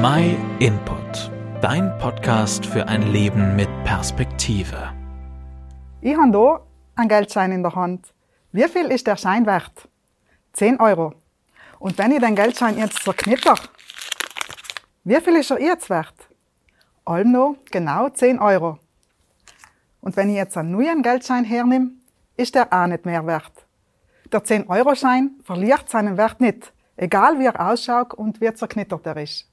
My Input, dein Podcast für ein Leben mit Perspektive. Ich habe hier einen Geldschein in der Hand. Wie viel ist der Schein wert? 10 Euro. Und wenn ich den Geldschein jetzt zerknitter, wie viel ist er jetzt wert? Allem noch genau 10 Euro. Und wenn ich jetzt einen neuen Geldschein hernehme, ist der auch nicht mehr wert. Der 10-Euro-Schein verliert seinen Wert nicht, egal wie er ausschaut und wie zerknittert er ist.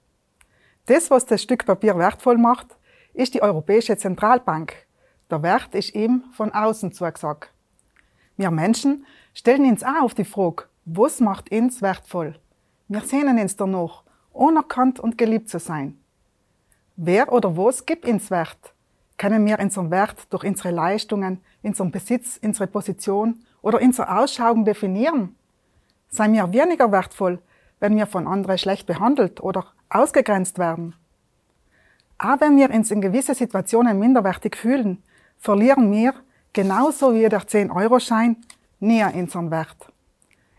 Das, was das Stück Papier wertvoll macht, ist die Europäische Zentralbank. Der Wert ist ihm von außen zugesagt. Wir Menschen stellen uns auch auf die Frage, was macht uns wertvoll? Wir sehnen uns danach, unerkannt und geliebt zu sein. Wer oder was gibt uns Wert? Können wir unseren Wert durch unsere Leistungen, unseren Besitz, unsere Position oder unser Ausschauen definieren? Seien wir weniger wertvoll, wenn wir von anderen schlecht behandelt oder ausgegrenzt werden? Auch wenn wir uns in gewissen Situationen minderwertig fühlen, verlieren wir, genauso wie der 10-Euro-Schein, nie unseren Wert.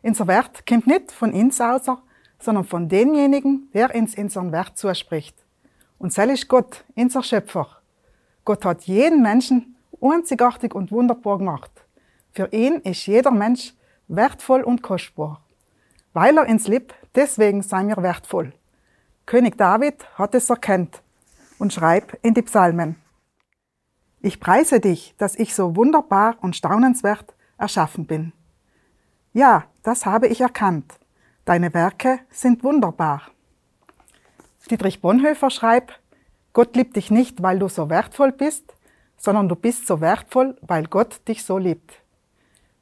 Unser Wert kommt nicht von uns aus, sondern von demjenigen, der uns unseren Wert zuspricht. Und sel ist Gott, unser Schöpfer. Gott hat jeden Menschen einzigartig und wunderbar gemacht. Für ihn ist jeder Mensch wertvoll und kostbar. Weil er uns liebt, deswegen seien wir wertvoll. König David hat es erkannt und schreibt in die Psalmen. Ich preise dich, dass ich so wunderbar und staunenswert erschaffen bin. Ja, das habe ich erkannt. Deine Werke sind wunderbar. Dietrich Bonhoeffer schreibt, Gott liebt dich nicht, weil du so wertvoll bist, sondern du bist so wertvoll, weil Gott dich so liebt.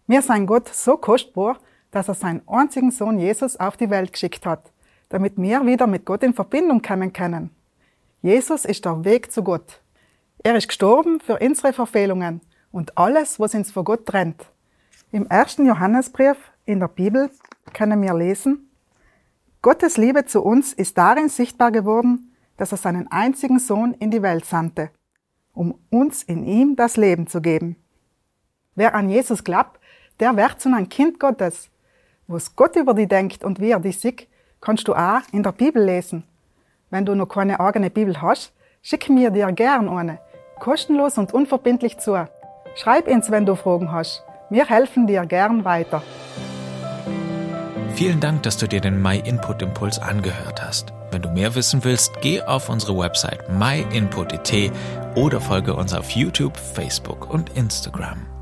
Mir sein Gott so kostbar, dass er seinen einzigen Sohn Jesus auf die Welt geschickt hat, damit wir wieder mit Gott in Verbindung kommen können. Jesus ist der Weg zu Gott. Er ist gestorben für unsere Verfehlungen und alles, was uns vor Gott trennt. Im ersten Johannesbrief in der Bibel können wir lesen, Gottes Liebe zu uns ist darin sichtbar geworden, dass er seinen einzigen Sohn in die Welt sandte, um uns in ihm das Leben zu geben. Wer an Jesus glaubt, der wird zu einem Kind Gottes. Was Gott über dich denkt und wie er dich sieht, kannst du auch in der Bibel lesen. Wenn du noch keine eigene Bibel hast, schick mir dir gern eine, kostenlos und unverbindlich zu. Schreib uns, wenn du Fragen hast. Wir helfen dir gern weiter. Vielen Dank, dass du dir den My Input Impuls angehört hast. Wenn du mehr wissen willst, geh auf unsere Website myinput.it oder folge uns auf YouTube, Facebook und Instagram.